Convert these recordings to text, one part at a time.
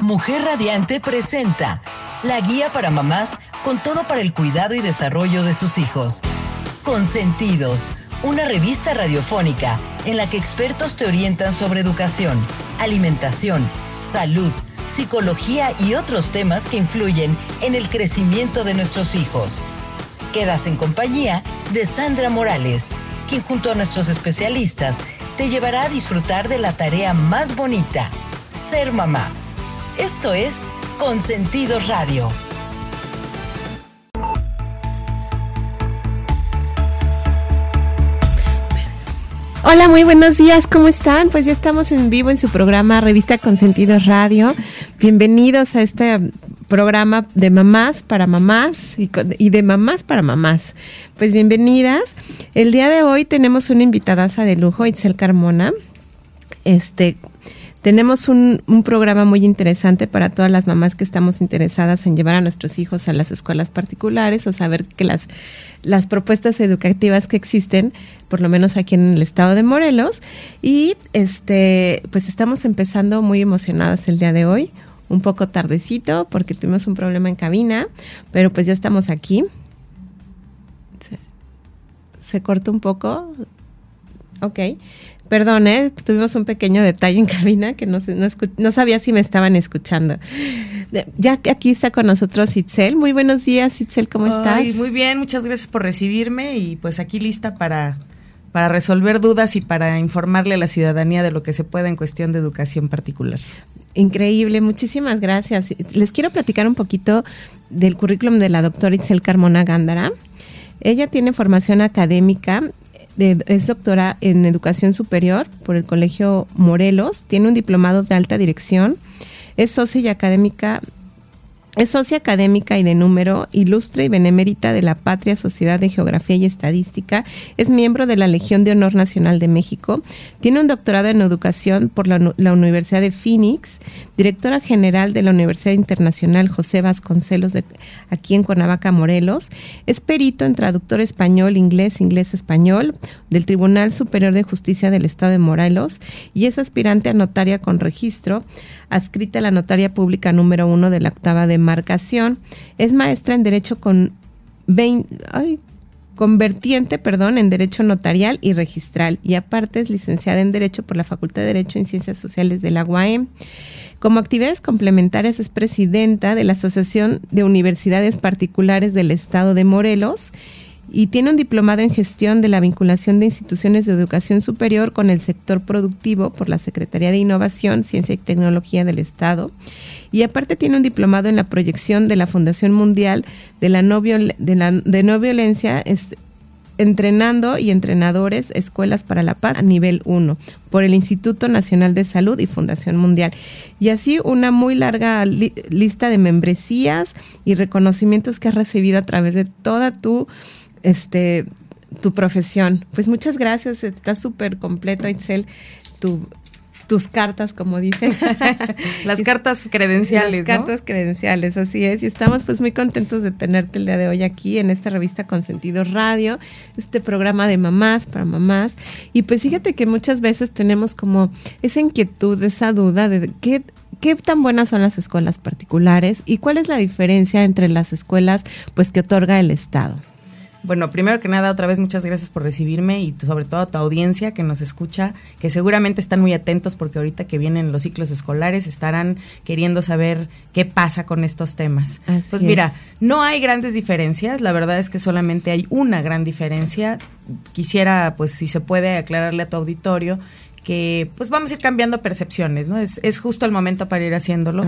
Mujer Radiante presenta la guía para mamás con todo para el cuidado y desarrollo de sus hijos. Consentidos, una revista radiofónica en la que expertos te orientan sobre educación, alimentación, salud, psicología y otros temas que influyen en el crecimiento de nuestros hijos. Quedas en compañía de Sandra Morales, quien junto a nuestros especialistas te llevará a disfrutar de la tarea más bonita, ser mamá. Esto es Consentido Radio. Hola, muy buenos días, ¿cómo están? Pues ya estamos en vivo en su programa Revista Consentido Radio. Bienvenidos a este programa de mamás para mamás y, de mamás para mamás. Pues bienvenidas. El día de hoy tenemos una invitadaza de lujo, Itzel Carmona. Este, tenemos un, programa muy interesante para todas las mamás que estamos interesadas en llevar a nuestros hijos a las escuelas particulares o saber que las, las propuestas educativas que existen, por lo menos aquí en el estado de Morelos. Y este, pues estamos empezando muy emocionadas el día de hoy, un poco tardecito porque tuvimos un problema en cabina, pero pues ya estamos aquí. Se, se cortó un poco. Ok. Perdón, ¿eh? tuvimos un pequeño detalle en cabina que no, no, sabía si me estaban escuchando. Ya aquí está con nosotros Itzel. Muy buenos días, Itzel, ¿cómo estás? Muy bien, muchas gracias por recibirme y pues aquí lista para, para resolver dudas y para informarle a la ciudadanía de lo que se pueda en cuestión de educación particular. Increíble, muchísimas gracias. Les quiero platicar un poquito del currículum de la doctora Itzel Carmona Gándara. Ella tiene formación académica es doctora en educación superior por el Colegio Morelos, tiene un diplomado de alta dirección, es socia y académica es socia académica y de número, ilustre y benemérita de la Patria Sociedad de Geografía y Estadística, es miembro de la Legión de Honor Nacional de México, tiene un doctorado en educación por la, Universidad de Phoenix, directora general de la Universidad Internacional José Vasconcelos de aquí en Cuernavaca, Morelos, es perito en traductor español, inglés, inglés-español del Tribunal Superior de Justicia del Estado de Morelos y es aspirante a notaria con registro adscrita a la notaria pública número uno de la octava Es maestra en Derecho con convertiente, perdón, en Derecho Notarial y Registral y aparte es licenciada en Derecho por la Facultad de Derecho en Ciencias Sociales de la UAM. Como actividades complementarias es presidenta de la Asociación de Universidades Particulares del Estado de Morelos y tiene un diplomado en gestión de la vinculación de instituciones de educación superior con el sector productivo por la Secretaría de Innovación, Ciencia y Tecnología del Estado. Y aparte tiene un diplomado en la proyección de la Fundación Mundial de, la no, de, la, de no Violencia, entrenando y entrenadores escuelas para la paz a nivel 1 por el Instituto Nacional de Salud y Fundación Mundial. Y así una muy larga lista de membresías y reconocimientos que has recibido a través de toda tu este, tu profesión. Pues muchas gracias, está súper completo, Itzel, tu, tus cartas, como dicen. Las cartas credenciales. Las cartas credenciales, así es. Y estamos pues muy contentos de tenerte el día de hoy aquí en esta revista Consentido Radio, este programa de mamás para mamás. Y pues fíjate que muchas veces tenemos como esa inquietud, esa duda de qué ¿Qué tan buenas son las escuelas particulares y cuál es la diferencia entre las escuelas pues que otorga el Estado? Bueno, primero que nada, otra vez muchas gracias por recibirme y sobre todo a tu audiencia que nos escucha, que seguramente están muy atentos porque ahorita que vienen los ciclos escolares estarán queriendo saber qué pasa con estos temas. pues mira, no hay grandes diferencias, la verdad es que solamente hay una gran diferencia. Quisiera, pues si se puede aclararle a tu auditorio, que pues vamos a ir cambiando percepciones, ¿no? Es, es justo el momento para ir haciéndolo.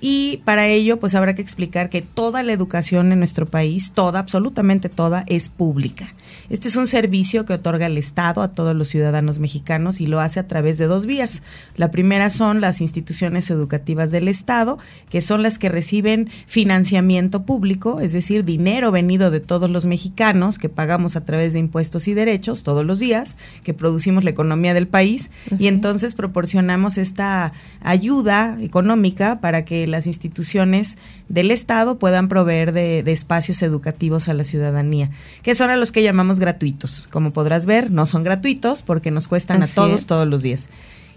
Y para ello, pues habrá que explicar que toda la educación en nuestro país, toda, absolutamente toda, es pública. Este es un servicio que otorga el Estado a todos los ciudadanos mexicanos y lo hace a través de dos vías. La primera son las instituciones educativas del Estado, que son las que reciben financiamiento público, es decir, dinero venido de todos los mexicanos que pagamos a través de impuestos y derechos todos los días, que producimos la economía del país y entonces proporcionamos esta ayuda económica para que las instituciones del Estado puedan proveer de, de espacios educativos a la ciudadanía, que son a los que llamamos gratuitos. Como podrás ver, no son gratuitos porque nos cuestan a todos todos los días.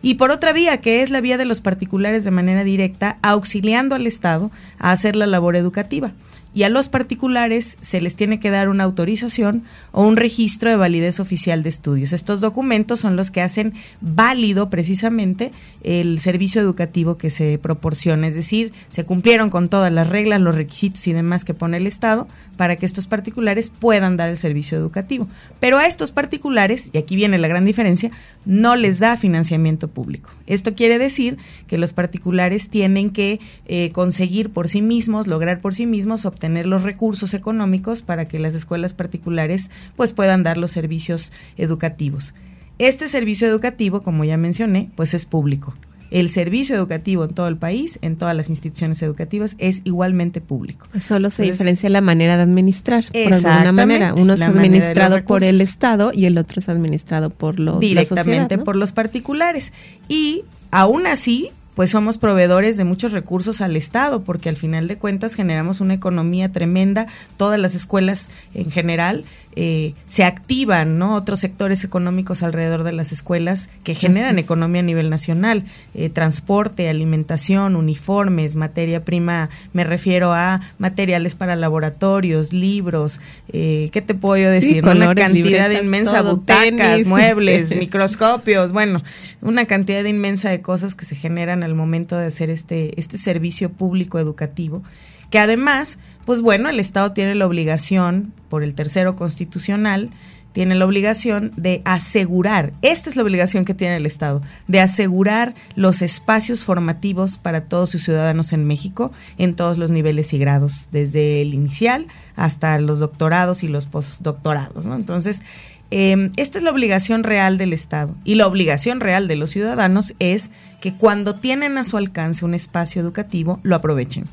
y por otra vía, que es la vía de los particulares de manera directa, auxiliando al Estado a hacer la labor educativa y a los particulares se les tiene que dar una autorización o un registro de validez oficial de estudios. Estos documentos son los que hacen válido precisamente el servicio educativo que se proporciona, es decir, se cumplieron con todas las reglas, los requisitos y demás que pone el Estado para que estos particulares puedan dar el servicio educativo. Pero a estos particulares, y aquí viene la gran diferencia, no les da financiamiento público. Esto quiere decir que los particulares tienen que eh, conseguir por sí mismos, lograr por sí mismos, obtener tener los recursos económicos para que las escuelas particulares pues puedan dar los servicios educativos. Este servicio educativo, como ya mencioné, pues es público. El servicio educativo en todo el país, en todas las instituciones educativas, es igualmente público. Pues solo se diferencia la manera de administrar, por alguna manera. Uno es administrado por el Estado y el otro es administrado por los directamente por los particulares. Y aún así, pues somos proveedores de muchos recursos al Estado, porque al final de cuentas generamos una economía tremenda, todas las escuelas en general eh, se activan, ¿no? Otros sectores económicos alrededor de las escuelas que generan economía a nivel nacional, eh, transporte, alimentación, uniformes, materia prima, me refiero a materiales para laboratorios, libros, eh, ¿qué te puedo yo decir? una cantidad inmensa, butacas, muebles, microscopios, bueno, una cantidad inmensa de cosas que se generan al momento de hacer este, este servicio público educativo, que además, pues bueno, el Estado tiene la obligación, por el tercero constitucional, tiene la obligación de asegurar, esta es la obligación que tiene el Estado, de asegurar los espacios formativos para todos sus ciudadanos en México en todos los niveles y grados, desde el inicial hasta los doctorados y los postdoctorados. Entonces, Em, esta es la obligación real del Estado y la obligación real de los ciudadanos es que cuando tienen a su alcance un espacio educativo, lo aprovechen.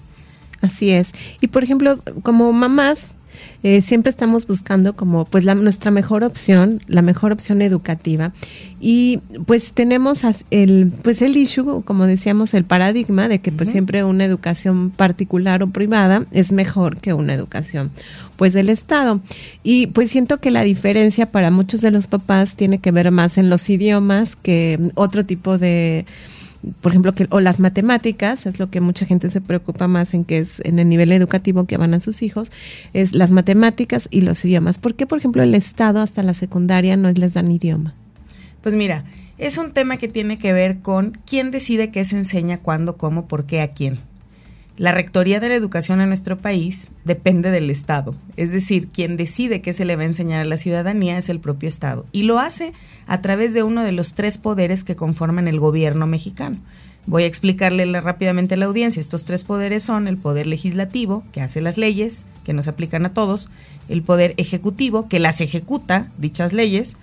Así es. Y por ejemplo, como mamás, eh, siempre estamos buscando como pues la, nuestra mejor opción, la mejor opción educativa. Y pues tenemos el, pues el issue, como decíamos, el paradigma de que pues siempre una educación particular o privada es mejor que una educación pues del Estado. Y pues siento que la diferencia para muchos de los papás tiene que ver más en los idiomas que otro tipo de por ejemplo, que, o las matemáticas, es lo que mucha gente se preocupa más en que es en el nivel educativo que van a sus hijos, es las matemáticas y los idiomas. ¿Por qué, por ejemplo, el Estado hasta la secundaria no les dan idioma? Pues mira, es un tema que tiene que ver con quién decide qué se enseña, cuándo, cómo, por qué, a quién. La rectoría de la educación en nuestro país depende del Estado, es decir, quien decide qué se le va a enseñar a la ciudadanía es el propio Estado y lo hace a través de uno de los tres poderes que conforman el gobierno mexicano. Voy a explicarle rápidamente a la audiencia. Estos tres poderes son el poder legislativo, que hace las leyes, que nos aplican a todos, el poder ejecutivo, que las ejecuta, dichas leyes,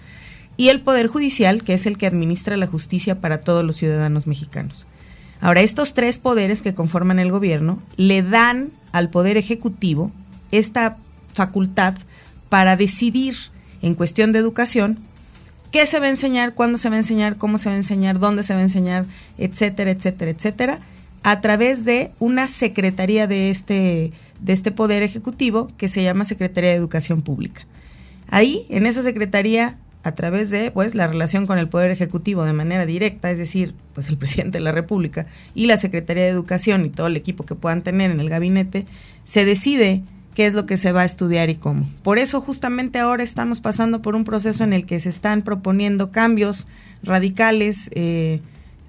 y el poder judicial, que es el que administra la justicia para todos los ciudadanos mexicanos. Ahora, estos tres poderes que conforman el gobierno le dan al poder ejecutivo esta facultad para decidir en cuestión de educación qué se va a enseñar, cuándo se va a enseñar, cómo se va a enseñar, dónde se va a enseñar, etcétera, etcétera, etcétera, a través de una secretaría de este, de este poder ejecutivo que se llama Secretaría de Educación Pública. Ahí, en esa secretaría, a través de pues la relación con el poder ejecutivo de manera directa, es decir, pues el presidente de la República y la Secretaría de Educación y todo el equipo que puedan tener en el gabinete, se decide qué es lo que se va a estudiar y cómo. Por eso justamente ahora estamos pasando por un proceso en el que se están proponiendo cambios radicales, eh,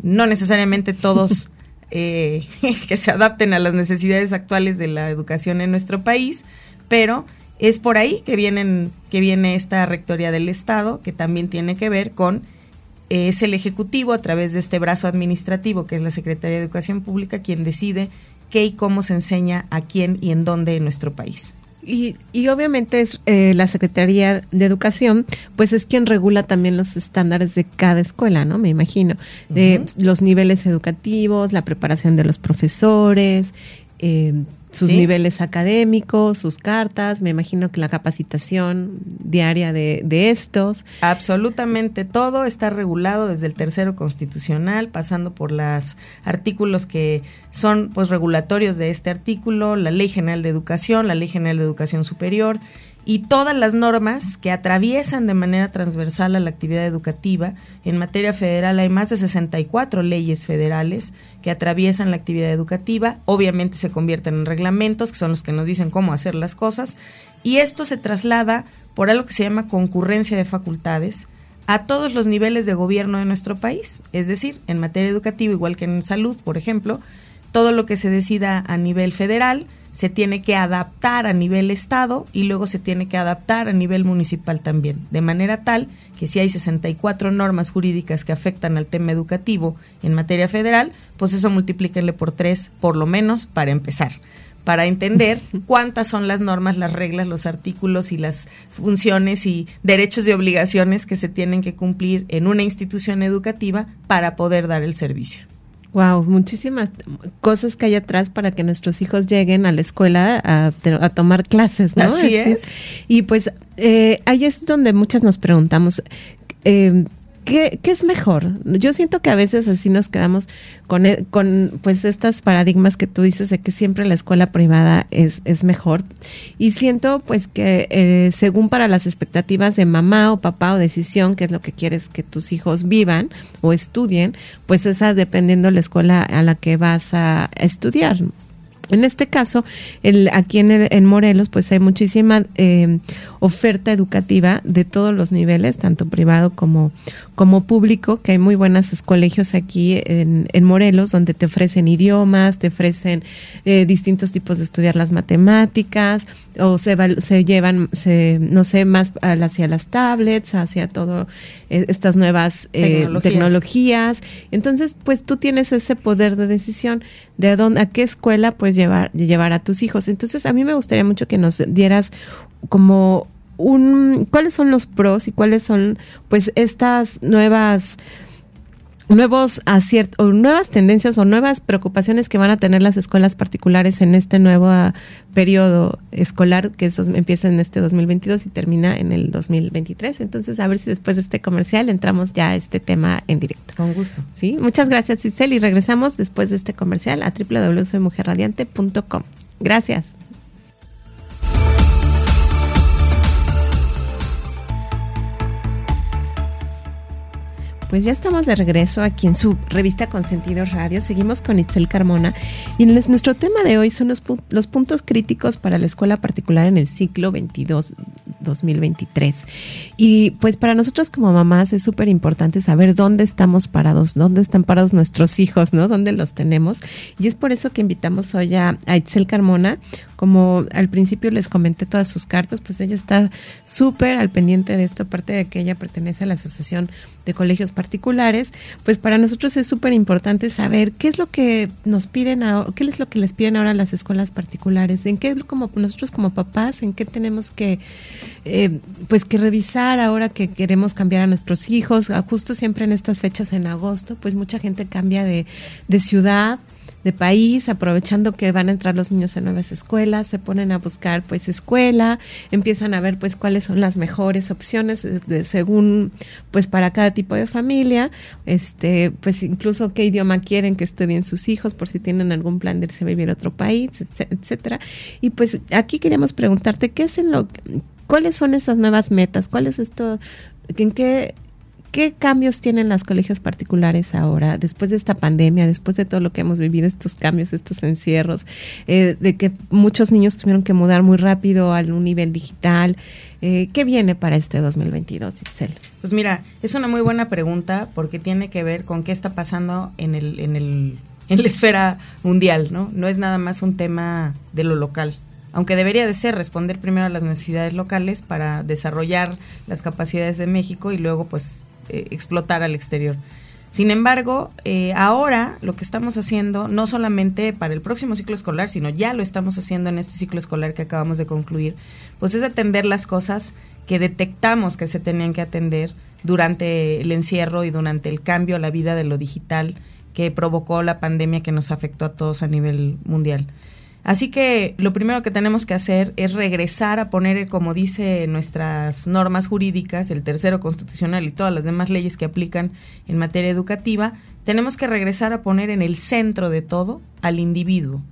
no necesariamente todos eh, que se adapten a las necesidades actuales de la educación en nuestro país, pero es por ahí que, vienen, que viene esta rectoría del Estado, que también tiene que ver con, es el Ejecutivo a través de este brazo administrativo, que es la Secretaría de Educación Pública, quien decide qué y cómo se enseña a quién y en dónde en nuestro país. Y, y, obviamente es eh, la Secretaría de Educación, pues es quien regula también los estándares de cada escuela, ¿no? Me imagino, de los niveles educativos, la preparación de los profesores, eh, sus niveles académicos, sus cartas, me imagino que la capacitación diaria de, estos. Absolutamente todo está regulado desde el tercero constitucional, pasando por los artículos que son pues regulatorios de este artículo, la Ley General de Educación, la Ley General de Educación Superior y todas las normas que atraviesan de manera transversal a la actividad educativa. En materia federal hay más de 64 leyes federales que atraviesan la actividad educativa. Obviamente se convierten en reglamentos, que son los que nos dicen cómo hacer las cosas. Y esto se traslada por algo que se llama concurrencia de facultades a todos los niveles de gobierno de nuestro país. Es decir, en materia educativa, igual que en salud, por ejemplo, todo lo que se decida a nivel federal se tiene que adaptar a nivel estado y luego se tiene que adaptar a nivel municipal también, de manera tal que si hay 64 normas jurídicas que afectan al tema educativo en materia federal, pues eso multiplíquenle por tres, por lo menos, para empezar para entender cuántas son las normas, las reglas, los artículos y las funciones y derechos y obligaciones que se tienen que cumplir en una institución educativa para poder dar el servicio. Wow, muchísimas cosas que hay atrás para que nuestros hijos lleguen a la escuela a, tomar clases, ¿no? Así es. Y pues eh, ahí es donde muchas nos preguntamos, eh, ¿Qué, es mejor? Yo siento que a veces así nos quedamos con, e, con pues estas paradigmas que tú dices de que siempre la escuela privada es, es mejor. Y siento pues que eh, según para las expectativas de mamá o papá o decisión, que es lo que quieres que tus hijos vivan o estudien, pues esa dependiendo de la escuela a la que vas a estudiar. En este caso, el, aquí en, en Morelos, pues hay muchísima eh, oferta educativa de todos los niveles, tanto privado como, como público, que hay muy buenos colegios aquí en, Morelos, donde te ofrecen idiomas, te ofrecen eh, distintos tipos de estudiar las matemáticas, o se, se llevan, se, no sé, más hacia las tablets, hacia todo eh, estas nuevas tecnologías. tecnologías. Entonces, pues tú tienes ese poder de decisión de dónde, a qué escuela pues llevar, llevar a tus hijos. Entonces, a mí me gustaría mucho que nos dieras como un cuáles son los pros y cuáles son pues estas nuevas nuevos aciertos, o nuevas tendencias o nuevas preocupaciones que van a tener las escuelas particulares en este nuevo ah, periodo escolar que eso empieza en este 2022 y termina en el 2023. Entonces, a ver si después de este comercial entramos ya a este tema en directo. Con gusto. Sí, muchas gracias, Cisel, y regresamos después de este comercial a www.soymujerradiante.com. Gracias. Pues ya estamos de regreso aquí en su revista Consentidos Radio. Seguimos con Itzel Carmona y nuestro tema de hoy son los, puntos críticos para la escuela particular en el ciclo 22-2023. Y pues para nosotros como mamás es súper importante saber dónde estamos parados, dónde están parados nuestros hijos, ¿no? Dónde los tenemos. Y es por eso que invitamos hoy a, a Itzel Carmona, como al principio les comenté todas sus cartas, pues ella está súper al pendiente de esto, aparte de que ella pertenece a la Asociación de Colegios Particulares, pues para nosotros es súper importante saber qué es lo que nos piden, qué es lo que les piden ahora las escuelas particulares, en qué como nosotros como papás, en qué tenemos que, eh, pues que revisar ahora que queremos cambiar a nuestros hijos, justo siempre en estas fechas en agosto, pues mucha gente cambia de, de ciudad, de país, aprovechando que van a entrar los niños en nuevas escuelas, se ponen a buscar pues escuela, empiezan a ver pues cuáles son las mejores opciones según pues para cada tipo de familia, este pues incluso qué idioma quieren que estudien sus hijos por si tienen algún plan de irse a vivir a otro país, etcétera. Y pues aquí queríamos preguntarte qué es en lo cuáles son esas nuevas metas, cuál es esto en qué ¿Qué cambios tienen los colegios particulares ahora, después de esta pandemia, después de todo lo que hemos vivido, estos cambios, estos encierros, eh, de que muchos niños tuvieron que mudar muy rápido a un nivel digital? Eh, ¿Qué viene para este 2022, Itzel? Pues mira, es una muy buena pregunta porque tiene que ver con qué está pasando en, el, en, el, en la esfera mundial, ¿no? No es nada más un tema de lo local aunque debería de ser responder primero a las necesidades locales para desarrollar las capacidades de México y luego pues eh, explotar al exterior. Sin embargo, eh, ahora lo que estamos haciendo, no solamente para el próximo ciclo escolar, sino ya lo estamos haciendo en este ciclo escolar que acabamos de concluir, pues es atender las cosas que detectamos que se tenían que atender durante el encierro y durante el cambio a la vida de lo digital que provocó la pandemia que nos afectó a todos a nivel mundial. Así que lo primero que tenemos que hacer es regresar a poner, como dice nuestras normas jurídicas, el tercero constitucional y todas las demás leyes que aplican en materia educativa, tenemos que regresar a poner en el centro de todo al individuo.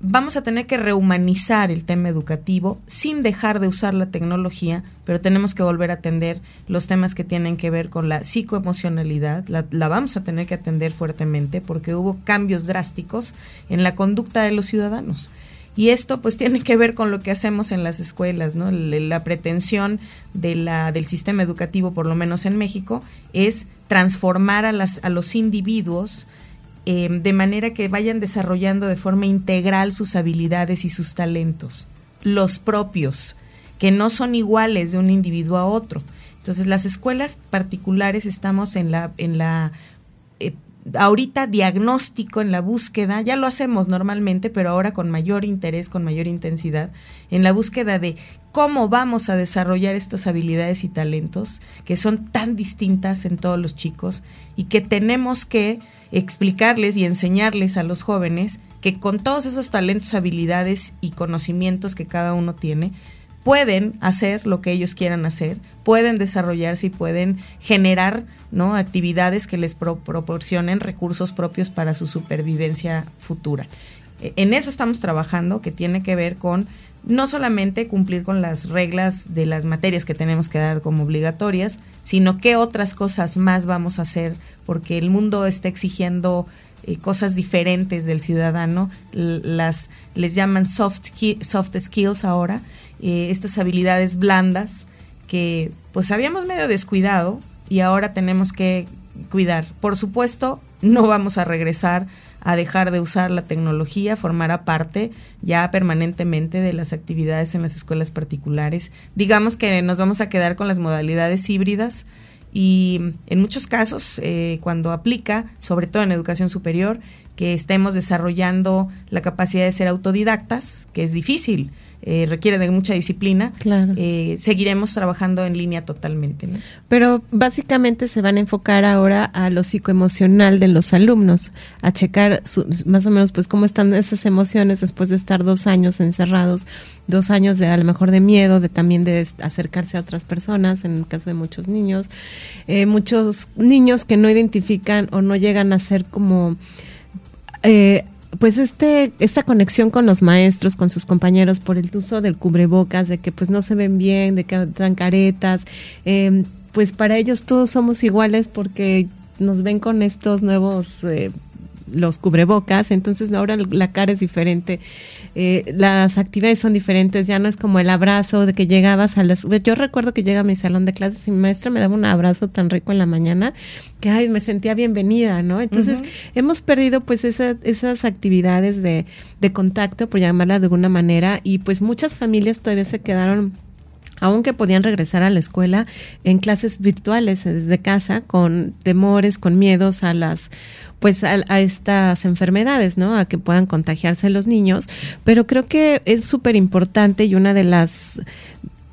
Vamos a tener que rehumanizar el tema educativo sin dejar de usar la tecnología, pero tenemos que volver a atender los temas que tienen que ver con la psicoemocionalidad, la, vamos a tener que atender fuertemente porque hubo cambios drásticos en la conducta de los ciudadanos. Y esto pues tiene que ver con lo que hacemos en las escuelas, ¿no? La pretensión de la, del sistema educativo, por lo menos en México, es transformar a, las, a los individuos Em, de manera que vayan desarrollando de forma integral sus habilidades y sus talentos, los propios, que no son iguales de un individuo a otro. Entonces, las escuelas particulares estamos en la, en la eh, ahorita diagnóstico, en la búsqueda, ya lo hacemos normalmente, pero ahora con mayor interés, con mayor intensidad, en la búsqueda de cómo vamos a desarrollar estas habilidades y talentos que son tan distintas en todos los chicos y que tenemos que explicarles y enseñarles a los jóvenes que con todos esos talentos, habilidades y conocimientos que cada uno tiene, pueden hacer lo que ellos quieran hacer, pueden desarrollarse y pueden generar ¿no? actividades que les proporcionen recursos propios para su supervivencia futura. E, en eso estamos trabajando, que tiene que ver con no solamente cumplir con las reglas de las materias que tenemos que dar como obligatorias, sino qué otras cosas más vamos a hacer, porque el mundo está exigiendo eh, cosas diferentes del ciudadano, las les llaman soft, soft skills ahora, eh, estas habilidades blandas que pues habíamos medio descuidado y ahora tenemos que cuidar. Por supuesto, no vamos a regresar a dejar de usar la tecnología, formará parte ya permanentemente de las actividades en las escuelas particulares. Digamos que nos vamos a quedar con las modalidades híbridas y en muchos casos, eh, cuando aplica, sobre todo en educación superior, que estemos desarrollando la capacidad de ser autodidactas, que es difícil, eh, requiere de mucha disciplina, eh, seguiremos trabajando en línea totalmente. Pero básicamente se van a enfocar ahora a lo psicoemocional de los alumnos, a checar más o menos pues cómo están esas emociones después de estar dos años encerrados, dos años de a lo mejor de miedo, de también de acercarse a otras personas, en el caso de muchos niños, eh, muchos niños que no identifican o no llegan a ser como eh, pues este, esta conexión con los maestros, con sus compañeros por el uso del cubrebocas, de que pues no se ven bien, de que traen caretas, em, pues para ellos todos somos iguales porque nos ven con estos nuevos eh, los cubrebocas, entonces ahora la cara es diferente, eh, las actividades son diferentes, ya no es como el abrazo de que llegabas a las... Yo recuerdo que llega a mi salón de clases y mi maestra me daba un abrazo tan rico en la mañana que ay, me sentía bienvenida, ¿no? Entonces hemos perdido pues esas actividades de, de contacto, por llamarla de alguna manera, y pues muchas familias todavía se quedaron aunque podían regresar a la escuela en clases virtuales desde casa con temores, con miedos a las pues a, a estas enfermedades, ¿no? A que puedan contagiarse los niños, pero creo que es súper importante y una de las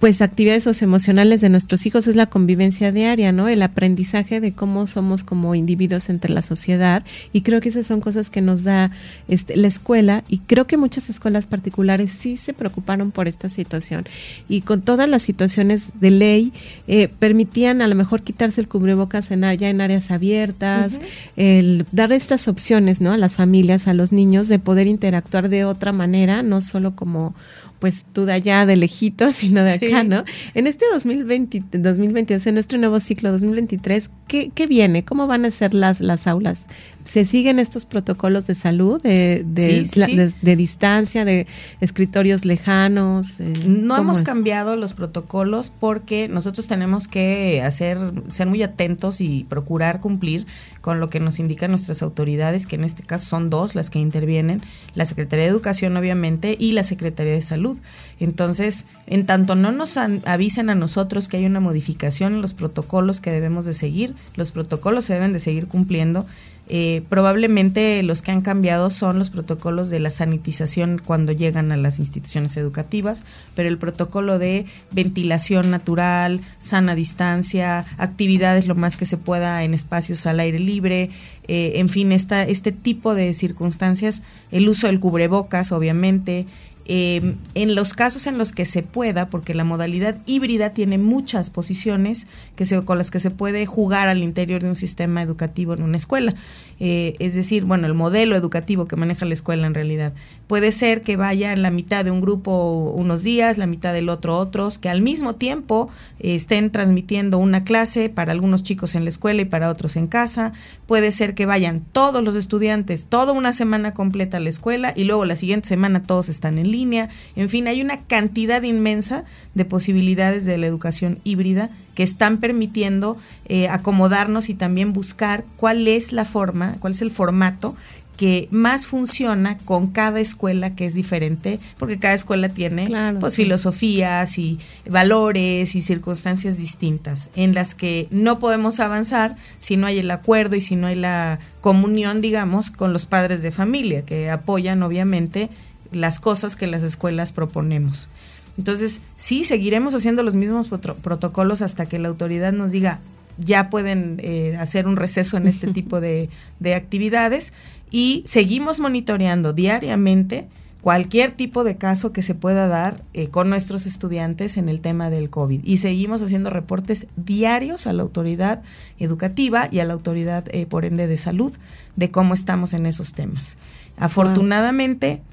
pues actividades socioemocionales de nuestros hijos es la convivencia diaria, ¿no? El aprendizaje de cómo somos como individuos entre la sociedad y creo que esas son cosas que nos da este, la escuela y creo que muchas escuelas particulares sí se preocuparon por esta situación y con todas las situaciones de ley eh, permitían a lo mejor quitarse el cubrebocas en, ya en áreas abiertas, el dar estas opciones, ¿no? A las familias, a los niños de poder interactuar de otra manera, no solo como pues tú de allá, de lejitos, sino de acá, ¿no? En este 2020, 2022, en nuestro nuevo ciclo 2023, ¿qué, ¿qué, viene? ¿Cómo van a ser las, las aulas? ¿Se siguen estos protocolos de salud, de, de, distancia, de escritorios lejanos? Eh, no hemos cambiado los protocolos porque nosotros tenemos que hacer, ser muy atentos y procurar cumplir con lo que nos indican nuestras autoridades, que en este caso son dos las que intervienen, la Secretaría de Educación obviamente y la Secretaría de Salud. Entonces, en tanto no nos avisen a nosotros que hay una modificación en los protocolos que debemos de seguir, los protocolos se deben de seguir cumpliendo eh, probablemente los que han cambiado son los protocolos de la sanitización cuando llegan a las instituciones educativas, pero el protocolo de ventilación natural, sana distancia, actividades lo más que se pueda en espacios al aire libre, eh, en fin, esta, este tipo de circunstancias, el uso del cubrebocas, obviamente, eh, en los casos en los que se pueda, porque la modalidad híbrida tiene muchas posiciones que con las que se puede jugar al interior de un sistema educativo en una escuela. Eh, es decir, bueno, el modelo educativo que maneja la escuela en realidad. Puede ser que vaya la mitad de un grupo unos días, la mitad del otro otros, que al mismo tiempo eh, estén transmitiendo una clase para algunos chicos en la escuela y para otros en casa. Puede ser que vayan todos los estudiantes toda una semana completa a la escuela y luego la siguiente semana todos están en línea. En fin, hay una cantidad inmensa de posibilidades de la educación híbrida que están permitiendo eh, acomodarnos y también buscar cuál es la forma, cuál es el formato que más funciona con cada escuela que es diferente, porque cada escuela tiene pues, filosofías y valores y circunstancias distintas, en las que no podemos avanzar si no hay el acuerdo y si no hay la comunión, digamos, con los padres de familia, que apoyan obviamente las cosas que las escuelas proponemos. Entonces, sí, seguiremos haciendo los mismos protocolos hasta que la autoridad nos diga, ya pueden eh, hacer un receso en este tipo de, actividades y seguimos monitoreando diariamente cualquier tipo de caso que se pueda dar eh, con nuestros estudiantes en el tema del COVID. Y seguimos haciendo reportes diarios a la autoridad educativa y a la autoridad, eh, por ende, de salud de cómo estamos en esos temas. Afortunadamente,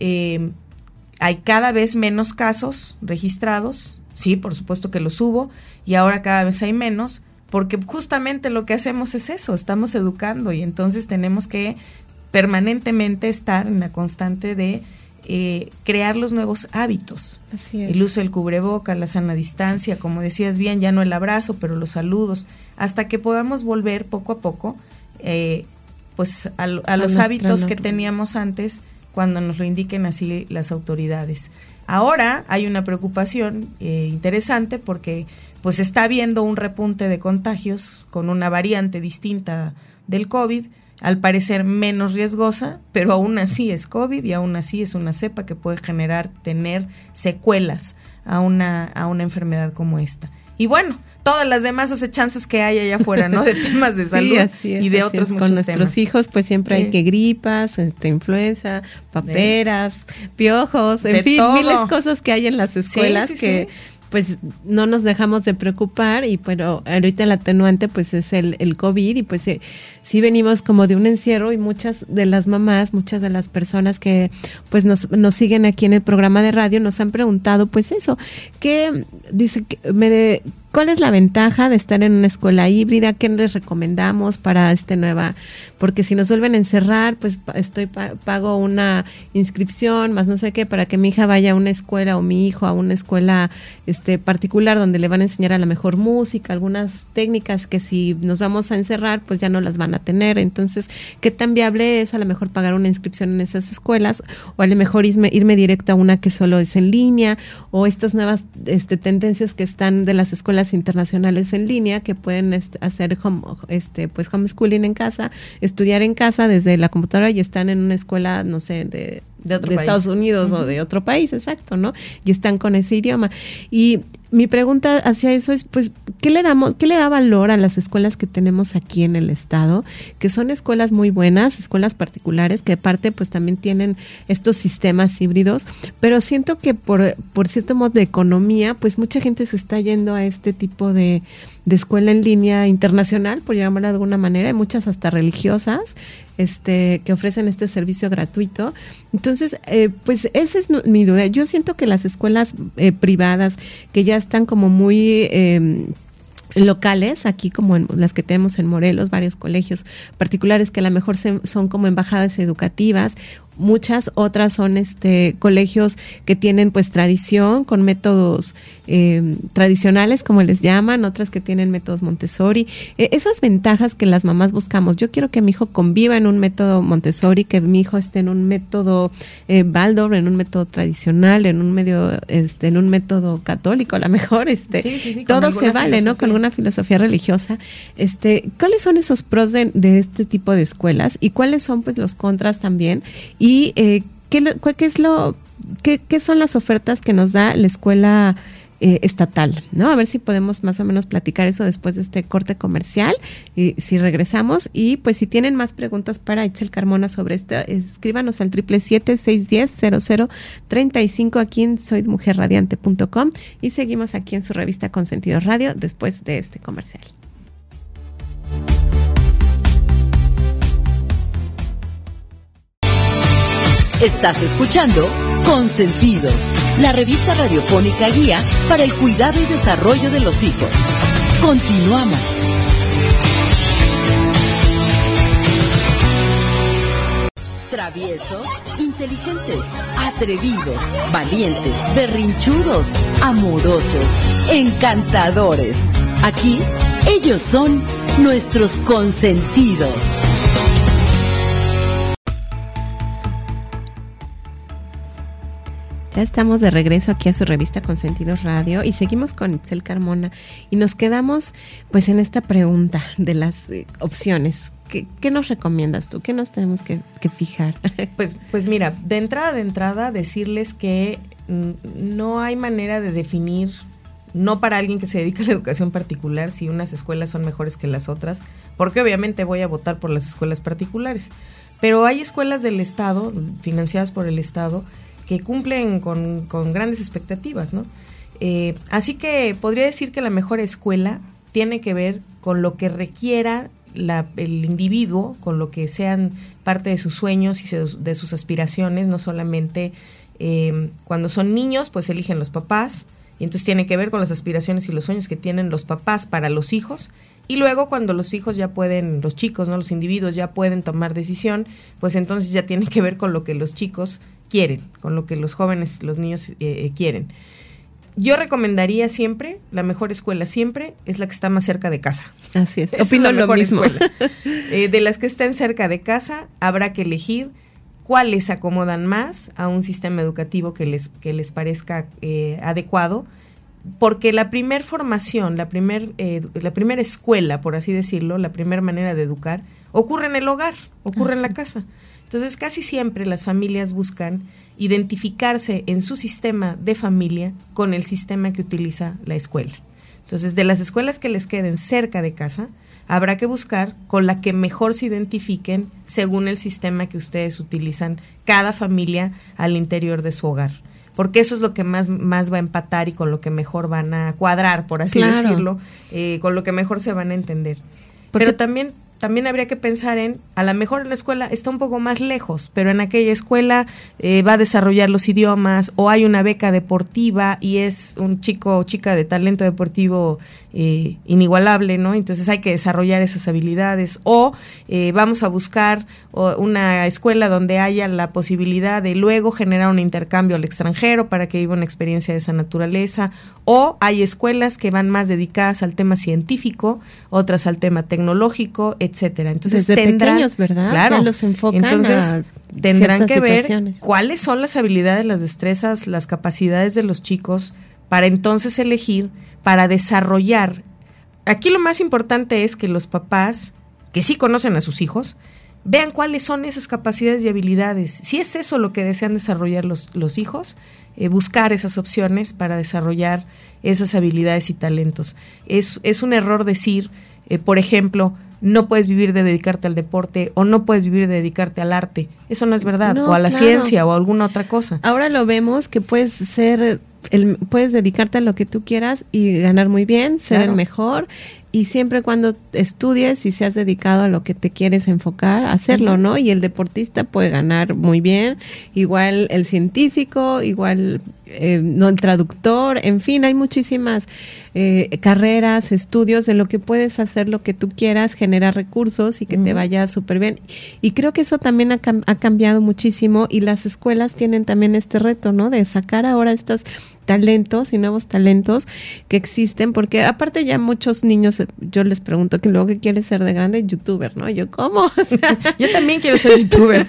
hay cada vez menos casos registrados, sí, por supuesto que los hubo, y ahora cada vez hay menos, porque justamente lo que hacemos es eso, estamos educando y entonces tenemos que permanentemente estar en la constante de eh, crear los nuevos hábitos. El uso del cubreboca, la sana distancia, como decías bien, ya no el abrazo, pero los saludos, hasta que podamos volver poco a poco eh, pues a, los hábitos que teníamos antes cuando nos lo indiquen así las autoridades. Ahora hay una preocupación eh, interesante porque pues está habiendo un repunte de contagios con una variante distinta del COVID, al parecer menos riesgosa, pero aún así es COVID y aún así es una cepa que puede generar, tener secuelas a una, a una enfermedad como esta. Y bueno, todas las demás acechanzas que hay allá afuera, ¿no? De temas de salud y de otros muchos Con nuestros hijos, pues siempre hay que gripas, este, influenza, paperas, piojos, en fin, miles de cosas que hay en las escuelas que pues no nos dejamos de preocupar y pero ahorita el atenuante pues es el, el COVID y pues sí, venimos como de un encierro y muchas de las mamás, muchas de las personas que pues nos, nos siguen aquí en el programa de radio nos han preguntado pues eso, que dice que me de, ¿Cuál es la ventaja de estar en una escuela híbrida? ¿Qué les recomendamos para este nueva? Porque si nos vuelven a encerrar, pues estoy pago una inscripción, más no sé qué, para que mi hija vaya a una escuela o mi hijo a una escuela este particular donde le van a enseñar a la mejor música, algunas técnicas que si nos vamos a encerrar, pues ya no las van a tener. Entonces, ¿qué tan viable es a lo mejor pagar una inscripción en esas escuelas o a lo mejor irme, irme directo a una que solo es en línea o estas nuevas este, tendencias que están de las escuelas internacionales en línea que pueden hacer home, este, pues homeschooling en casa, estudiar en casa desde la computadora y están en una escuela, no sé, de, de, Estados Unidos o de otro país, exacto, ¿no? Y están con ese idioma. Y mi pregunta hacia eso es, pues, ¿qué le damos, qué le da valor a las escuelas que tenemos aquí en el estado? Que son escuelas muy buenas, escuelas particulares, que aparte, pues, también tienen estos sistemas híbridos, pero siento que por, por cierto modo de economía, pues, mucha gente se está yendo a este tipo de, de escuela en línea internacional, por llamarla de alguna manera, hay muchas hasta religiosas, este, que ofrecen este servicio gratuito. Entonces, eh, pues esa es mi duda. Yo siento que las escuelas eh, privadas que ya están como muy... Eh, locales, aquí como en las que tenemos en Morelos, varios colegios particulares que a lo mejor son como embajadas educativas muchas otras son este colegios que tienen pues tradición con métodos eh, tradicionales como les llaman otras que tienen métodos Montessori. E, esas ventajas que las mamás buscamos yo quiero que mi hijo conviva en un método Montessori que mi hijo esté en un método eh, Waldorf en un método tradicional en un medio este en un método católico a lo mejor este todo se vale no con una filosofía religiosa. Este cuáles son esos pros de, de este tipo de escuelas y cuáles son pues los contras también y eh, ¿qué, es lo, qué, son las ofertas que nos da la escuela eh, estatal, ¿no? A ver si podemos más o menos platicar eso después de este corte comercial y si regresamos y pues si tienen más preguntas para Itzel Carmona sobre esto, escríbanos al triple siete seis diez cero cero treinta y cinco aquí en soymujerradiante.com y seguimos aquí en su revista Consentido Radio después de este comercial. Estás escuchando Consentidos, la revista radiofónica guía para el cuidado y desarrollo de los hijos. Continuamos. Traviesos, inteligentes, atrevidos, valientes, berrinchudos, amorosos, encantadores. Aquí, ellos son nuestros consentidos. Ya estamos de regreso aquí a su revista Consentidos Radio y seguimos con Itzel Carmona y nos quedamos pues en esta pregunta de las eh, opciones. ¿Qué, ¿Qué, nos recomiendas tú? ¿Qué nos tenemos que, que fijar? Pues, pues mira, de entrada, de entrada, decirles que no hay manera de definir, no para alguien que se dedica a la educación particular, si unas escuelas son mejores que las otras, porque obviamente voy a votar por las escuelas particulares. Pero hay escuelas del Estado, financiadas por el Estado, que cumplen con, con grandes expectativas, ¿no? Eh, así que podría decir que la mejor escuela tiene que ver con lo que requiera el individuo, con lo que sean parte de sus sueños y de sus aspiraciones, no solamente eh, cuando son niños, pues eligen los papás, y entonces tiene que ver con las aspiraciones y los sueños que tienen los papás para los hijos, y luego cuando los hijos ya pueden, los chicos, no los individuos ya pueden tomar decisión, pues entonces ya tiene que ver con lo que los chicos quieren, con lo que los jóvenes, los niños eh, quieren. Yo recomendaría siempre, la mejor escuela siempre es la que está más cerca de casa. Así es, opino es lo mismo. Eh, de las que estén cerca de casa, habrá que elegir cuáles acomodan más a un sistema educativo que les, que les parezca eh, adecuado, porque la primer formación, la primera la primer escuela, por así decirlo, la primera manera de educar, ocurre en el hogar, ocurre en la casa. Entonces, casi siempre las familias buscan identificarse en su sistema de familia con el sistema que utiliza la escuela. Entonces, de las escuelas que les queden cerca de casa, habrá que buscar con la que mejor se identifiquen según el sistema que ustedes utilizan cada familia al interior de su hogar. Porque eso es lo que más, más va a empatar y con lo que mejor van a cuadrar, por así decirlo, eh, con lo que mejor se van a entender. Pero también también habría que pensar en, a lo mejor la escuela está un poco más lejos, pero en aquella escuela eh, va a desarrollar los idiomas o hay una beca deportiva y es un chico o chica de talento deportivo eh, inigualable, ¿no? Entonces hay que desarrollar esas habilidades. O eh, vamos a buscar una escuela donde haya la posibilidad de luego generar un intercambio al extranjero para que viva una experiencia de esa naturaleza. O hay escuelas que van más dedicadas al tema científico, otras al tema tecnológico, etcétera. Entonces Desde pequeños, ¿verdad? Claro. los enfocan Entonces tendrán que ver cuáles son las habilidades, las destrezas, las capacidades de los chicos para entonces elegir para desarrollar. Aquí lo más importante es que los papás, que sí conocen a sus hijos, vean cuáles son esas capacidades y habilidades. Si es eso lo que desean desarrollar los, los hijos, eh, buscar esas opciones para desarrollar esas habilidades y talentos. Es, es un error decir, eh, por ejemplo, no puedes vivir de dedicarte al deporte o no puedes vivir de dedicarte al arte. Eso no es verdad. o a la ciencia o a alguna otra cosa. Ahora lo vemos que puedes ser el, puedes dedicarte a lo que tú quieras y ganar muy bien, ser el mejor y siempre cuando estudies y seas dedicado a lo que te quieres enfocar, hacerlo, ¿no? Y el deportista puede ganar muy bien, igual el científico, igual eh, no el traductor, en fin, hay muchísimas eh, carreras, estudios de lo que puedes hacer lo que tú quieras, generar recursos y que te vaya súper bien. Y creo que eso también ha, ha cambiado muchísimo y las escuelas tienen también este reto, ¿no? De sacar ahora estas talentos y nuevos talentos que existen, porque aparte ya muchos niños, yo les pregunto que luego que quieres ser de grande, youtuber, ¿no? Yo, ¿cómo? yo también quiero ser youtuber.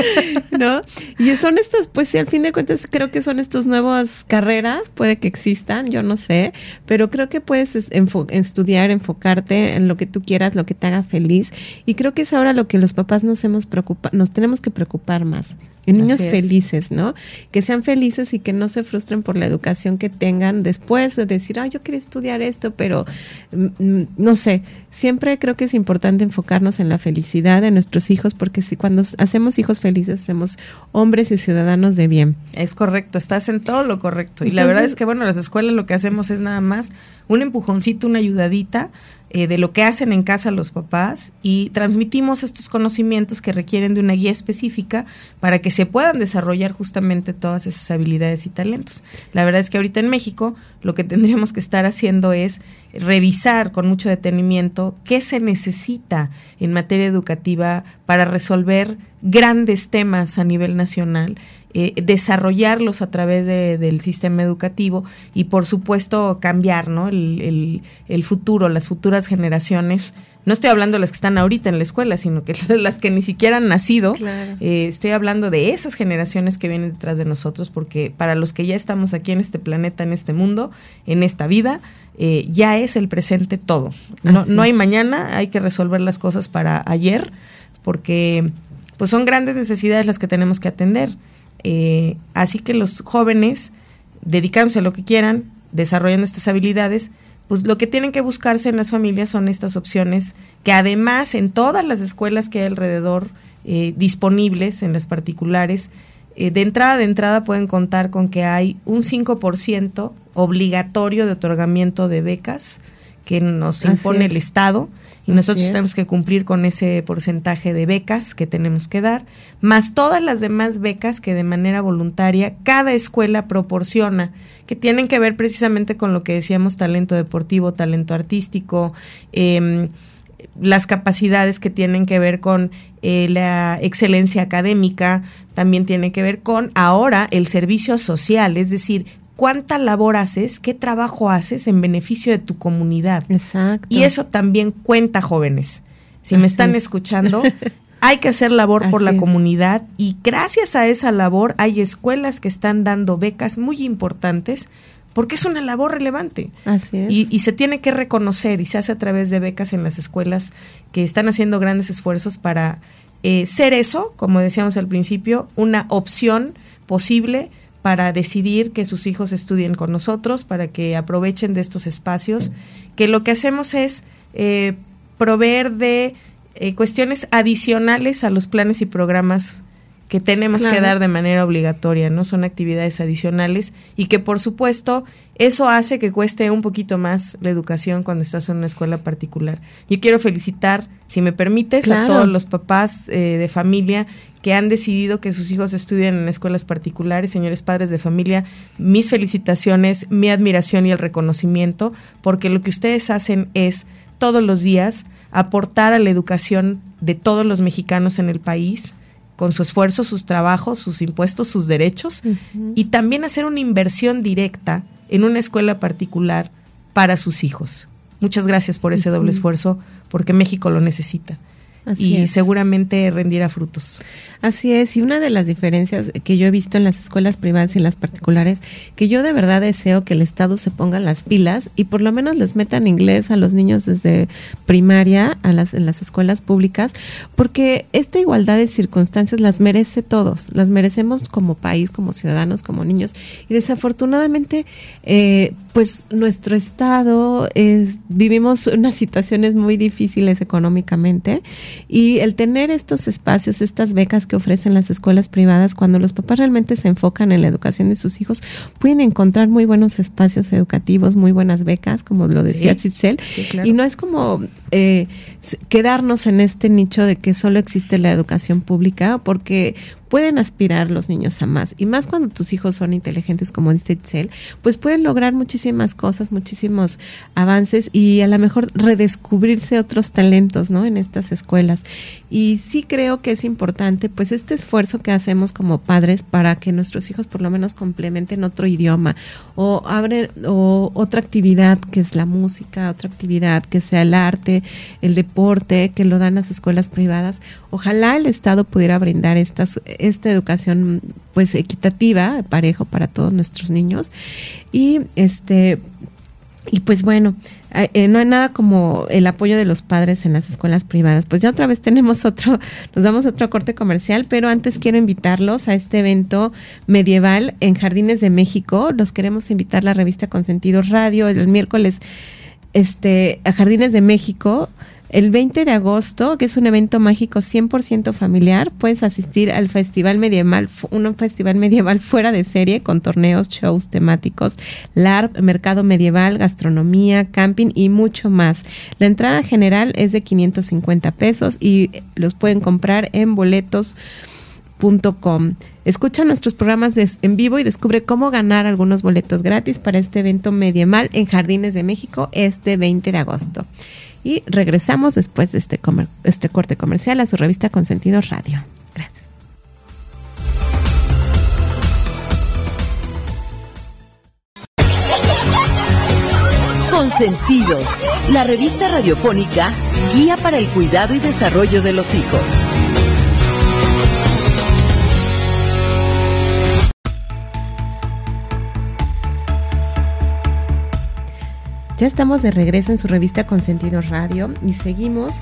¿No? Y son estos, pues sí, al fin de cuentas creo que son estos nuevas carreras, puede que existan, yo no sé, pero creo que puedes estudiar, enfocarte en lo que tú quieras, lo que te haga feliz. Y creo que es ahora lo que los papás nos hemos preocupado, nos tenemos que preocupar más. En niños felices, ¿no? Que sean felices y que no se frustren por la educación que tengan después de decir, ah, yo quiero estudiar esto, pero mm, mm, no sé. Siempre creo que es importante enfocarnos en la felicidad de nuestros hijos, porque si cuando hacemos hijos felices, hacemos hombres y ciudadanos de bien. Es correcto, estás en todo lo correcto. Y la verdad es que, bueno, las escuelas lo que hacemos es nada más un empujoncito, una ayudadita eh, de lo que hacen en casa los papás y transmitimos estos conocimientos que requieren de una guía específica para que se puedan desarrollar justamente todas esas habilidades y talentos. La verdad es que ahorita en México lo que tendríamos que estar haciendo es revisar con mucho detenimiento qué se necesita en materia educativa para resolver grandes temas a nivel nacional eh, desarrollarlos a través del sistema educativo y por supuesto cambiar ¿no? el, futuro, las futuras generaciones. No estoy hablando de las que están ahorita en la escuela, sino que las que ni siquiera han nacido. Eh, estoy hablando de esas generaciones que vienen detrás de nosotros, porque para los que ya estamos aquí en este planeta, en este mundo, en esta vida, eh, ya es el presente todo. No, no hay mañana, hay que resolver las cosas para ayer, porque pues son grandes necesidades las que tenemos que atender. Eh, así que los jóvenes, dedicándose a lo que quieran, desarrollando estas habilidades, pues lo que tienen que buscarse en las familias son estas opciones que además en todas las escuelas que hay alrededor eh, disponibles, en las particulares, eh, de entrada de entrada pueden contar con que hay un 5% obligatorio de otorgamiento de becas que nos impone el Estado y nosotros tenemos que cumplir con ese porcentaje de becas que tenemos que dar, más todas las demás becas que de manera voluntaria cada escuela proporciona, que tienen que ver precisamente con lo que decíamos, talento deportivo, talento artístico, em, las capacidades que tienen que ver con eh, la excelencia académica, también tiene que ver con ahora el servicio social, es decir, cuánta labor haces, qué trabajo haces en beneficio de tu comunidad. Exacto. Y eso también cuenta, jóvenes. Si me están escuchando, hay que hacer labor por la comunidad y gracias a esa labor hay escuelas que están dando becas muy importantes porque es una labor relevante. Así es. Y, se tiene que reconocer y se hace a través de becas en las escuelas que están haciendo grandes esfuerzos para eh, ser eso, como decíamos al principio, una opción posible para decidir que sus hijos estudien con nosotros, para que aprovechen de estos espacios, que lo que hacemos es eh, proveer de eh, cuestiones adicionales a los planes y programas que tenemos que dar de manera obligatoria, ¿no? Son actividades adicionales y que por supuesto eso hace que cueste un poquito más la educación cuando estás en una escuela particular. Yo quiero felicitar, si me permites, a todos los papás eh, de familia que han decidido que sus hijos estudien en escuelas particulares, señores padres de familia, mis felicitaciones, mi admiración y el reconocimiento, porque lo que ustedes hacen es todos los días aportar a la educación de todos los mexicanos en el país, con su esfuerzo, sus trabajos, sus impuestos, sus derechos, y también hacer una inversión directa en una escuela particular para sus hijos. Muchas gracias por ese doble esfuerzo, porque México lo necesita y seguramente rendirá frutos. Así es, y una de las diferencias que yo he visto en las escuelas privadas y en las particulares, que yo de verdad deseo que el Estado se ponga las pilas y por lo menos les metan inglés a los niños desde primaria a las, en las escuelas públicas, porque esta igualdad de circunstancias las merece todos, las merecemos como país, como ciudadanos, como niños, y desafortunadamente, eh, pues nuestro Estado, es, vivimos unas situaciones muy difíciles económicamente, y el tener estos espacios, estas becas que ofrecen las escuelas privadas, cuando los papás realmente se enfocan en la educación de sus hijos, pueden encontrar muy buenos espacios educativos, muy buenas becas, como lo decía sí, Y no es como eh, quedarnos en este nicho de que solo existe la educación pública, porque pueden aspirar los niños a más. Y más cuando tus hijos son inteligentes, como dice Itzel, pues pueden lograr muchísimas cosas, muchísimos avances y a lo mejor redescubrirse otros talentos, ¿no? En estas escuelas. Y sí creo que es importante, pues, este esfuerzo que hacemos como padres para que nuestros hijos por lo menos complementen otro idioma o abren o otra actividad que es la música, otra actividad que sea el arte, el deporte, que lo dan las escuelas privadas. Ojalá el Estado pudiera brindar estas, esta educación pues equitativa, parejo para todos nuestros niños. Y este y pues bueno, eh, no hay nada como el apoyo de los padres en las escuelas privadas. Pues ya otra vez tenemos otro, nos damos otro corte comercial, pero antes quiero invitarlos a este evento medieval en Jardines de México. Los queremos invitar a la revista Consentido Radio el miércoles este, a Jardines de México el 20 de agosto, que es un evento mágico 100% familiar, puedes asistir al Festival Medieval, un festival medieval fuera de serie con torneos, shows temáticos, LARP, mercado medieval, gastronomía, camping y mucho más. La entrada general es de 550 pesos y los pueden comprar en boletos.com. Escucha nuestros programas en vivo y descubre cómo ganar algunos boletos gratis para este evento medieval en Jardines de México este 20 de agosto. Y regresamos después de este, este corte comercial a su revista Consentido Radio. Gracias. Consentidos, la revista radiofónica guía para el cuidado y desarrollo de los hijos. Ya estamos de regreso en su revista Consentido Radio y seguimos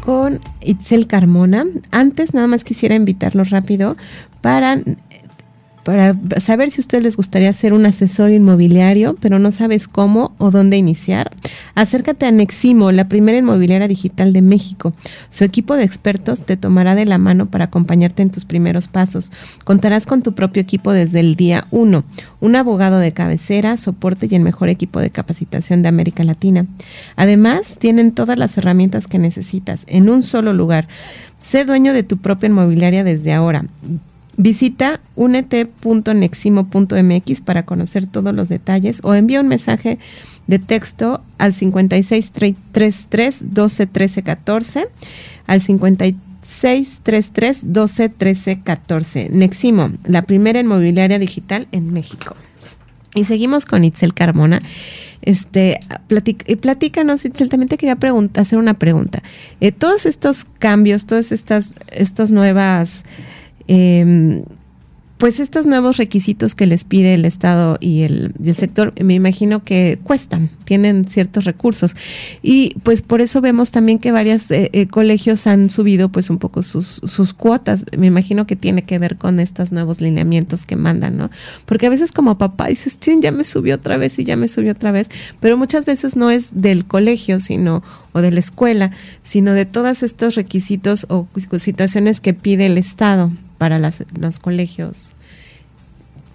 con Itzel Carmona. Antes nada más quisiera invitarlos rápido para para saber si a ustedes les gustaría ser un asesor inmobiliario, pero no sabes cómo o dónde iniciar, acércate a Neximo, la primera inmobiliaria digital de México. Su equipo de expertos te tomará de la mano para acompañarte en tus primeros pasos. Contarás con tu propio equipo desde el día 1, un abogado de cabecera, soporte y el mejor equipo de capacitación de América Latina. Además, tienen todas las herramientas que necesitas en un solo lugar. Sé dueño de tu propia inmobiliaria desde ahora. Visita unet.neximo.mx para conocer todos los detalles o envía un mensaje de texto al 5633 12 13 14 al 5633 12 13 14. Neximo, la primera inmobiliaria digital en México. Y seguimos con Itzel Carmona. Este, platícanos, Itzel, también te quería preguntar, hacer una pregunta. Eh, todos estos cambios, todas estas, estas nuevas eh, pues estos nuevos requisitos que les pide el Estado y el, sector, me imagino que cuestan, tienen ciertos recursos. Y pues por eso vemos también que varios eh, eh, colegios han subido pues un poco sus, sus cuotas. Me imagino que tiene que ver con estos nuevos lineamientos que mandan, ¿no? Porque a veces como papá dices, ya me subió otra vez y ya me subió otra vez, pero muchas veces no es del colegio, sino, o de la escuela, sino de todos estos requisitos o situaciones que pide el Estado para las, los colegios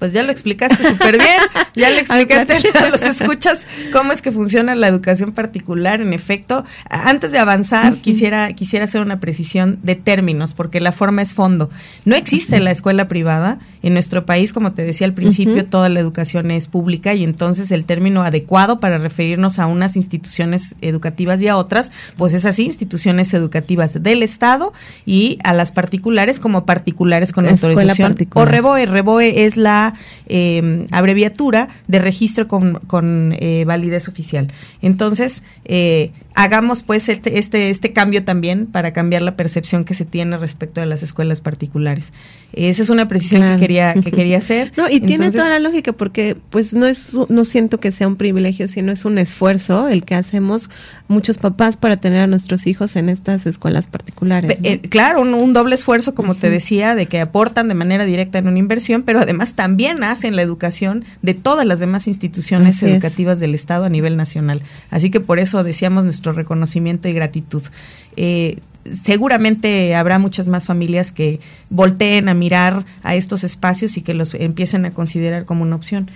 pues ya lo explicaste súper bien, ya le explicaste a los escuchas cómo es que funciona la educación particular. En efecto, antes de avanzar, quisiera, quisiera hacer una precisión de términos, porque la forma es fondo. No existe la escuela privada. En nuestro país, como te decía al principio, toda la educación es pública y entonces el término adecuado para referirnos a unas instituciones educativas y a otras, pues es así, instituciones educativas del Estado y a las particulares como particulares con autorización. O REBOE. REBOE es la Em, abreviatura de registro con, eh, validez oficial. Entonces, eh, hagamos pues este, este, este, cambio también para cambiar la percepción que se tiene respecto a las escuelas particulares. Esa es una precisión que quería que quería hacer. No, y tiene toda la lógica porque pues no es no siento que sea un privilegio, sino es un esfuerzo el que hacemos muchos papás para tener a nuestros hijos en estas escuelas particulares. Eh, claro, un, doble esfuerzo como te decía de que aportan de manera directa en una inversión, pero además también hacen la educación de todas las demás instituciones educativas del Estado a nivel nacional. Así que por eso decíamos nuestro reconocimiento y gratitud. Eh, seguramente habrá muchas más familias que volteen a mirar a estos espacios y que los empiecen a considerar como una opción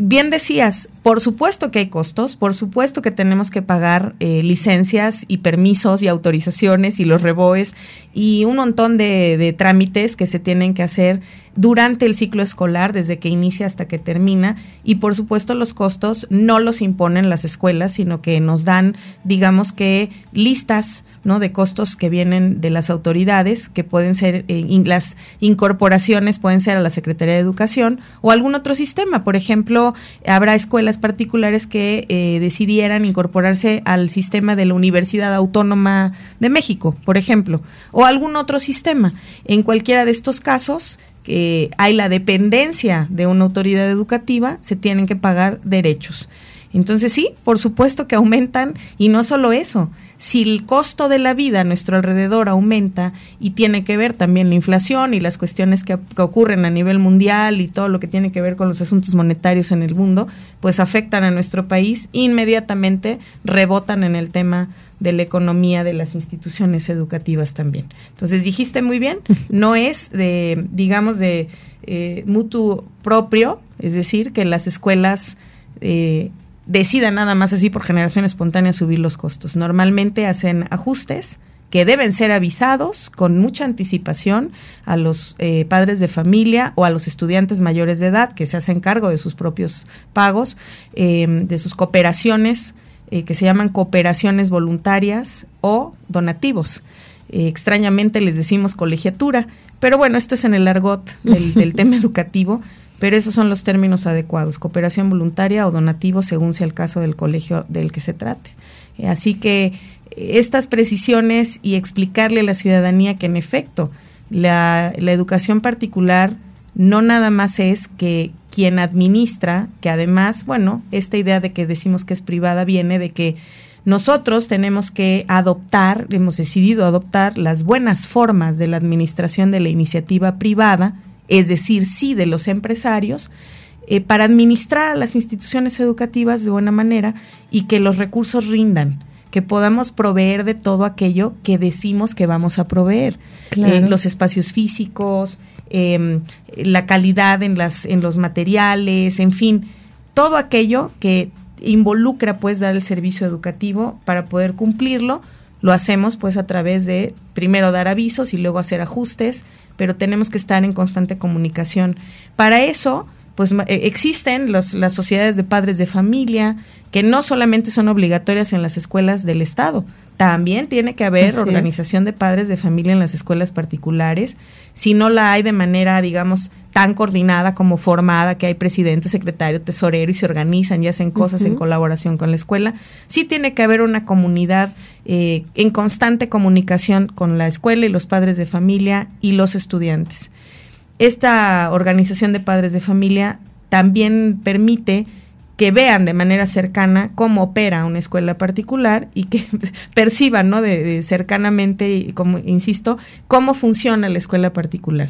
bien decías, por supuesto que hay costos, por supuesto que tenemos que pagar eh, licencias y permisos y autorizaciones y los reboes y un montón de, trámites que se tienen que hacer durante el ciclo escolar, desde que inicia hasta que termina, y por supuesto los costos no los imponen las escuelas, sino que nos dan, digamos que, listas ¿no? de costos que vienen de las autoridades, que pueden ser, eh, las incorporaciones pueden ser a la Secretaría de Educación o algún otro sistema. Por ejemplo, habrá escuelas particulares que eh, decidieran incorporarse al sistema de la Universidad Autónoma de México, por ejemplo, o algún otro sistema. En cualquiera de estos casos, que hay la dependencia de una autoridad educativa, se tienen que pagar derechos. Entonces sí, por supuesto que aumentan y no solo eso, si el costo de la vida a nuestro alrededor aumenta y tiene que ver también la inflación y las cuestiones que, que, ocurren a nivel mundial y todo lo que tiene que ver con los asuntos monetarios en el mundo, pues afectan a nuestro país, inmediatamente rebotan en el tema de la economía de las instituciones educativas también. Entonces dijiste muy bien, no es de, digamos, de eh, mutuo propio, es decir, que las escuelas eh, decidan nada más así por generación espontánea subir los costos. Normalmente hacen ajustes que deben ser avisados con mucha anticipación a los eh, padres de familia o a los estudiantes mayores de edad que se hacen cargo de sus propios pagos, eh, de sus cooperaciones eh, que se llaman cooperaciones voluntarias o donativos. Eh, extrañamente les decimos colegiatura, pero bueno, esto es en el argot del, del tema educativo, pero esos son los términos adecuados, cooperación voluntaria o donativo según sea el caso del colegio del que se trate. Eh, así que estas precisiones y explicarle a la ciudadanía que en efecto la educación particular no nada más es que quien administra, que además, bueno, esta idea de que decimos que es privada viene de que nosotros tenemos que adoptar, hemos decidido adoptar las buenas formas de la administración de la iniciativa privada, es decir, sí de los empresarios, eh, para administrar a las instituciones educativas de buena manera y que los recursos rindan que podamos proveer de todo aquello que decimos que vamos a proveer. Claro. Eh, los espacios físicos, eh, la calidad en, las, en los materiales, en fin, todo aquello que involucra pues dar el servicio educativo para poder cumplirlo, lo hacemos pues a través de primero dar avisos y luego hacer ajustes, pero tenemos que estar en constante comunicación. Para eso, pues e, existen los, las sociedades de padres de familia, que no solamente son obligatorias en las escuelas del Estado, también tiene que haber Así organización es. de padres de familia en las escuelas particulares. Si no la hay de manera, digamos, tan coordinada como formada, que hay presidente, secretario, tesorero y se organizan y hacen cosas uh -huh. en colaboración con la escuela, sí tiene que haber una comunidad eh, en constante comunicación con la escuela y los padres de familia y los estudiantes. Esta organización de padres de familia también permite que vean de manera cercana cómo opera una escuela particular y que perciban ¿no? de, de cercanamente, y como insisto, cómo funciona la escuela particular.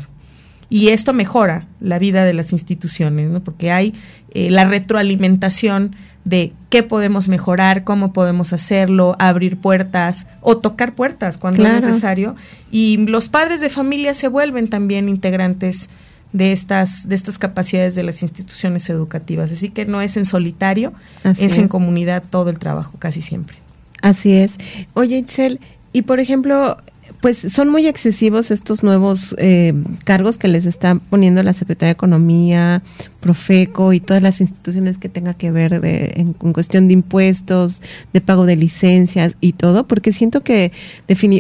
Y esto mejora la vida de las instituciones, ¿no? porque hay eh, la retroalimentación de qué podemos mejorar, cómo podemos hacerlo, abrir puertas o tocar puertas cuando claro. es necesario. Y los padres de familia se vuelven también integrantes de estas, de estas capacidades de las instituciones educativas. Así que no es en solitario, es, es, en comunidad todo el trabajo, casi siempre. Así es. Oye, Itzel, y por ejemplo, pues son muy excesivos estos nuevos eh, cargos que les está poniendo la Secretaría de Economía, Profeco y todas las instituciones que tenga que ver de, en, cuestión de impuestos, de pago de licencias y todo, porque siento que,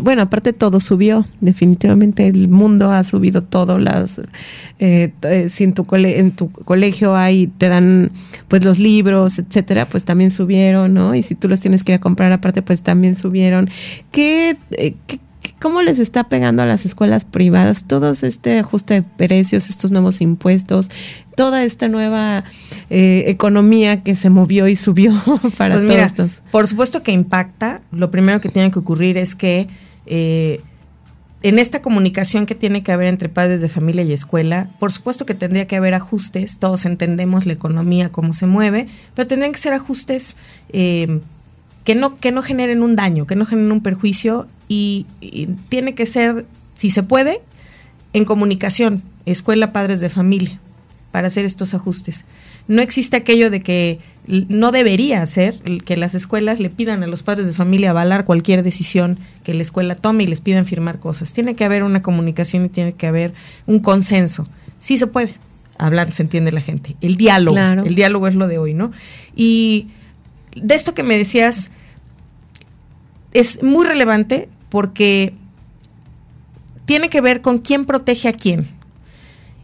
bueno, aparte todo subió, definitivamente el mundo ha subido todo, las, eh, si en tu, cole, en tu colegio hay, te dan pues los libros, etcétera, pues también subieron, ¿no? Y si tú los tienes que ir a comprar aparte, pues también subieron. ¿Qué, eh, qué ¿Cómo les está pegando a las escuelas privadas todo este ajuste de precios, estos nuevos impuestos, toda esta nueva eh, economía que se movió y subió para pues todos mira, estos? Por supuesto que impacta. Lo primero que tiene que ocurrir es que eh, en esta comunicación que tiene que haber entre padres de familia y escuela, por supuesto que tendría que haber ajustes. Todos entendemos la economía, cómo se mueve, pero tendrían que ser ajustes. Eh, que no, que no generen un daño, que no generen un perjuicio y, y, tiene que ser, si se puede, en comunicación, escuela, padres de familia, para hacer estos ajustes. No existe aquello de que no debería ser que las escuelas le pidan a los padres de familia avalar cualquier decisión que la escuela tome y les pidan firmar cosas. Tiene que haber una comunicación y tiene que haber un consenso Sí se puede. Hablando se entiende la gente. El diálogo. El diálogo es lo de hoy, ¿no? Y de esto que me decías es muy relevante porque tiene que ver con quién protege a quién.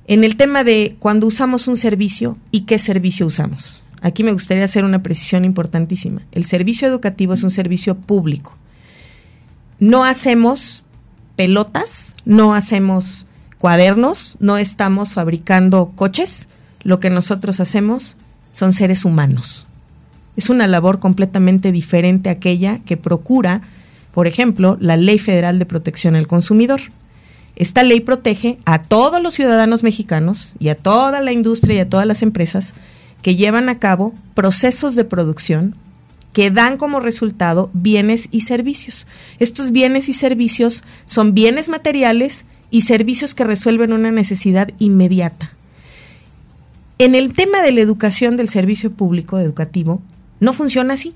En el tema de cuando usamos un servicio y qué servicio usamos. Aquí me gustaría hacer una precisión importantísima. El servicio educativo es un servicio público. No hacemos pelotas, no hacemos cuadernos, no estamos fabricando coches. Lo que nosotros hacemos son seres humanos. Es una labor completamente diferente a aquella que procura, por ejemplo, la Ley Federal de Protección al Consumidor. Esta ley protege a todos los ciudadanos mexicanos y a toda la industria y a todas las empresas que llevan a cabo procesos de producción que dan como resultado bienes y servicios. Estos bienes y servicios son bienes materiales y servicios que resuelven una necesidad inmediata. En el tema de la educación del servicio público educativo, no funciona así.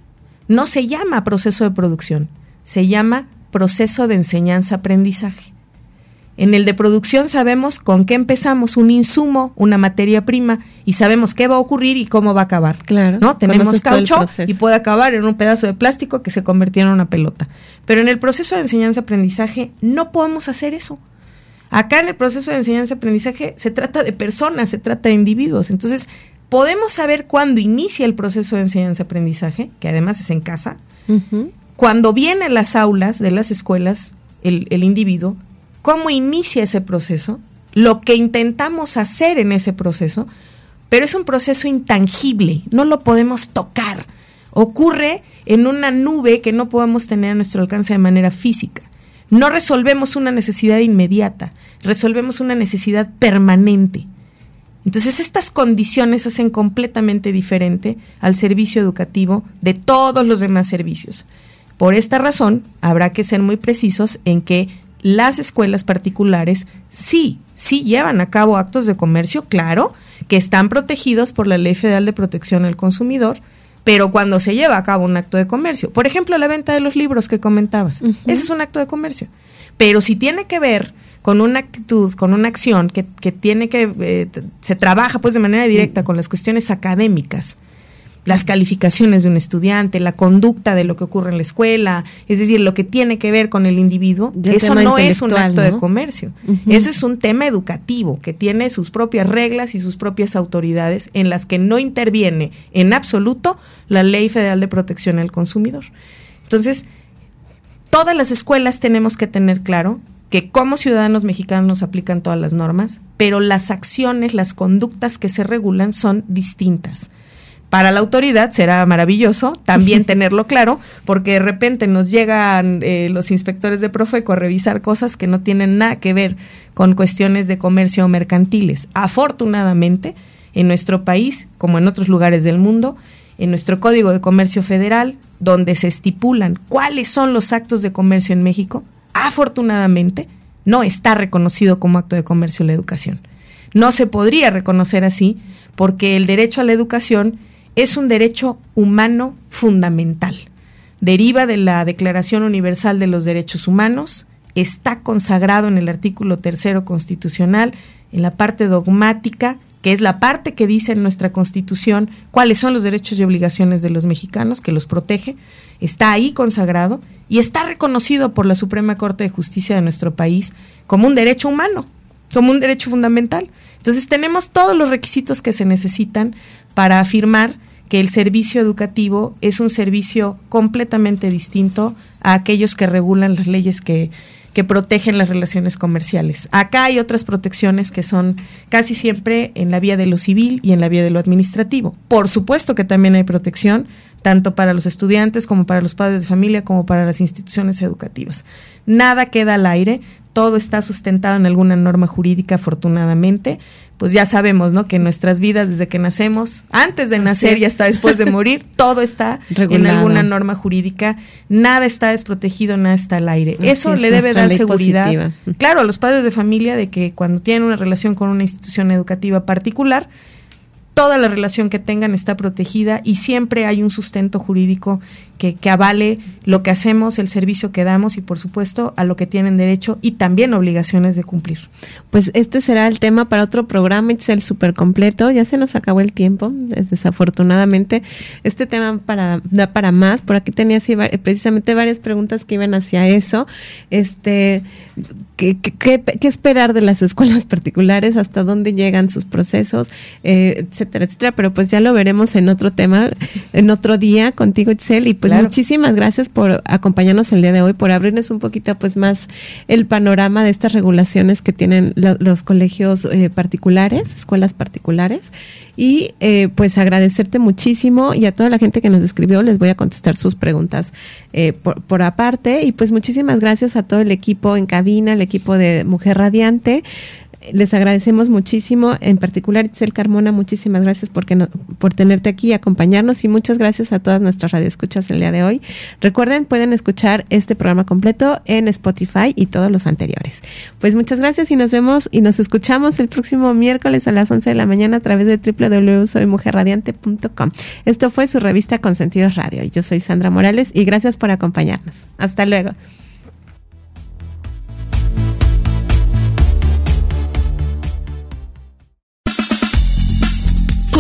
No se llama proceso de producción, se llama proceso de enseñanza-aprendizaje. En el de producción sabemos con qué empezamos, un insumo, una materia prima, y sabemos qué va a ocurrir y cómo va a acabar. Claro. ¿no? Tenemos caucho y puede acabar en un pedazo de plástico que se convirtiera en una pelota. Pero en el proceso de enseñanza-aprendizaje no podemos hacer eso. Acá en el proceso de enseñanza-aprendizaje se trata de personas, se trata de individuos. Entonces, podemos saber cuándo inicia el proceso de enseñanza-aprendizaje, que además es en casa, cuando viene a las aulas de las escuelas el, el individuo, cómo inicia ese proceso, lo que intentamos hacer en ese proceso, pero es un proceso intangible, no lo podemos tocar. Ocurre en una nube que no podemos tener a nuestro alcance de manera física. No resolvemos una necesidad inmediata, resolvemos una necesidad permanente. Entonces estas condiciones hacen completamente diferente al servicio educativo de todos los demás servicios. Por esta razón, habrá que ser muy precisos en que las escuelas particulares sí, sí llevan a cabo actos de comercio, claro, que están protegidos por la Ley Federal de Protección al Consumidor, pero cuando se lleva a cabo un acto de comercio, por ejemplo, la venta de los libros que comentabas, ese es un acto de comercio. Pero si tiene que ver con una actitud, con una acción que, tiene que, eh, se trabaja pues de manera directa con las cuestiones académicas, las calificaciones de un estudiante, la conducta de lo que ocurre en la escuela, es decir, lo que tiene que ver con el individuo, eso no es un acto de comercio. Eso es un tema educativo que tiene sus propias reglas y sus propias autoridades en las que no interviene en absoluto la Ley Federal de Protección al Consumidor. Entonces, todas las escuelas tenemos que tener claro que como ciudadanos mexicanos nos aplican todas las normas, pero las acciones, las conductas que se regulan son distintas para la autoridad será maravilloso también tenerlo claro, porque de repente nos llegan eh, los inspectores de Profeco a revisar cosas que no tienen nada que ver con cuestiones de comercio o mercantiles. Afortunadamente, en nuestro país, como en otros lugares del mundo, en nuestro Código de Comercio Federal, donde se estipulan cuáles son los actos de comercio en México, afortunadamente no está reconocido como acto de comercio la educación. No se podría reconocer así porque el derecho a la educación es un derecho humano fundamental. Deriva de la Declaración Universal de los Derechos Humanos, está consagrado en el artículo tercero constitucional, en la parte dogmática, que es la parte que dice en nuestra constitución cuáles son los derechos y obligaciones de los mexicanos, que los protege, está ahí consagrado y está reconocido por la Suprema Corte de Justicia de nuestro país como un derecho humano, como un derecho fundamental. Entonces tenemos todos los requisitos que se necesitan para afirmar que el servicio educativo es un servicio completamente distinto a aquellos que regulan las leyes que, que protegen las relaciones comerciales. Acá hay otras protecciones que son casi siempre en la vía de lo civil y en la vía de lo administrativo. Por supuesto que también hay protección tanto para los estudiantes como para los padres de familia como para las instituciones educativas. Nada queda al aire, todo está sustentado en alguna norma jurídica afortunadamente, pues ya sabemos, ¿no? Que en nuestras vidas desde que nacemos, antes de nacer y hasta después de morir, todo está en alguna norma jurídica, nada está desprotegido, nada está al aire. Eso le debe dar seguridad, claro, a los padres de familia de que cuando tienen una relación con una institución educativa particular, toda la relación que tengan está protegida y siempre hay un sustento jurídico que, avale lo que hacemos, el servicio que damos y por supuesto a lo que tienen derecho y también obligaciones de cumplir. Pues este será el tema para otro programa, el súper completo. Ya se nos acabó el tiempo, desafortunadamente. Este tema para, da para más. Por aquí tenía así, precisamente varias preguntas que iban hacia eso. Este, ¿qué, qué, qué esperar de las escuelas particulares? ¿Hasta dónde llegan sus procesos? Eh, etcétera, etcétera. Pero pues ya lo veremos en otro tema, en otro día contigo, Itzel. Y pues muchísimas gracias por acompañarnos el día de hoy, por abrirnos un poquito pues más el panorama de estas regulaciones que tienen los colegios eh, particulares, escuelas particulares. Y eh, pues agradecerte muchísimo y a toda la gente que nos escribió les voy a contestar sus preguntas eh, por, por aparte. Y pues muchísimas gracias a todo el equipo en cabina, el equipo de Mujer Radiante les agradecemos muchísimo, en particular Itzel Carmona, muchísimas gracias porque por tenerte aquí y acompañarnos y muchas gracias a todas nuestras radioescuchas el día de hoy. Recuerden, pueden escuchar este programa completo en Spotify y todos los anteriores. Pues muchas gracias y nos vemos y nos escuchamos el próximo miércoles a las 11 de la mañana a través de www.soymujerradiante.com. Esto fue su revista Consentidos Radio. Yo soy Sandra Morales y gracias por acompañarnos. Hasta luego.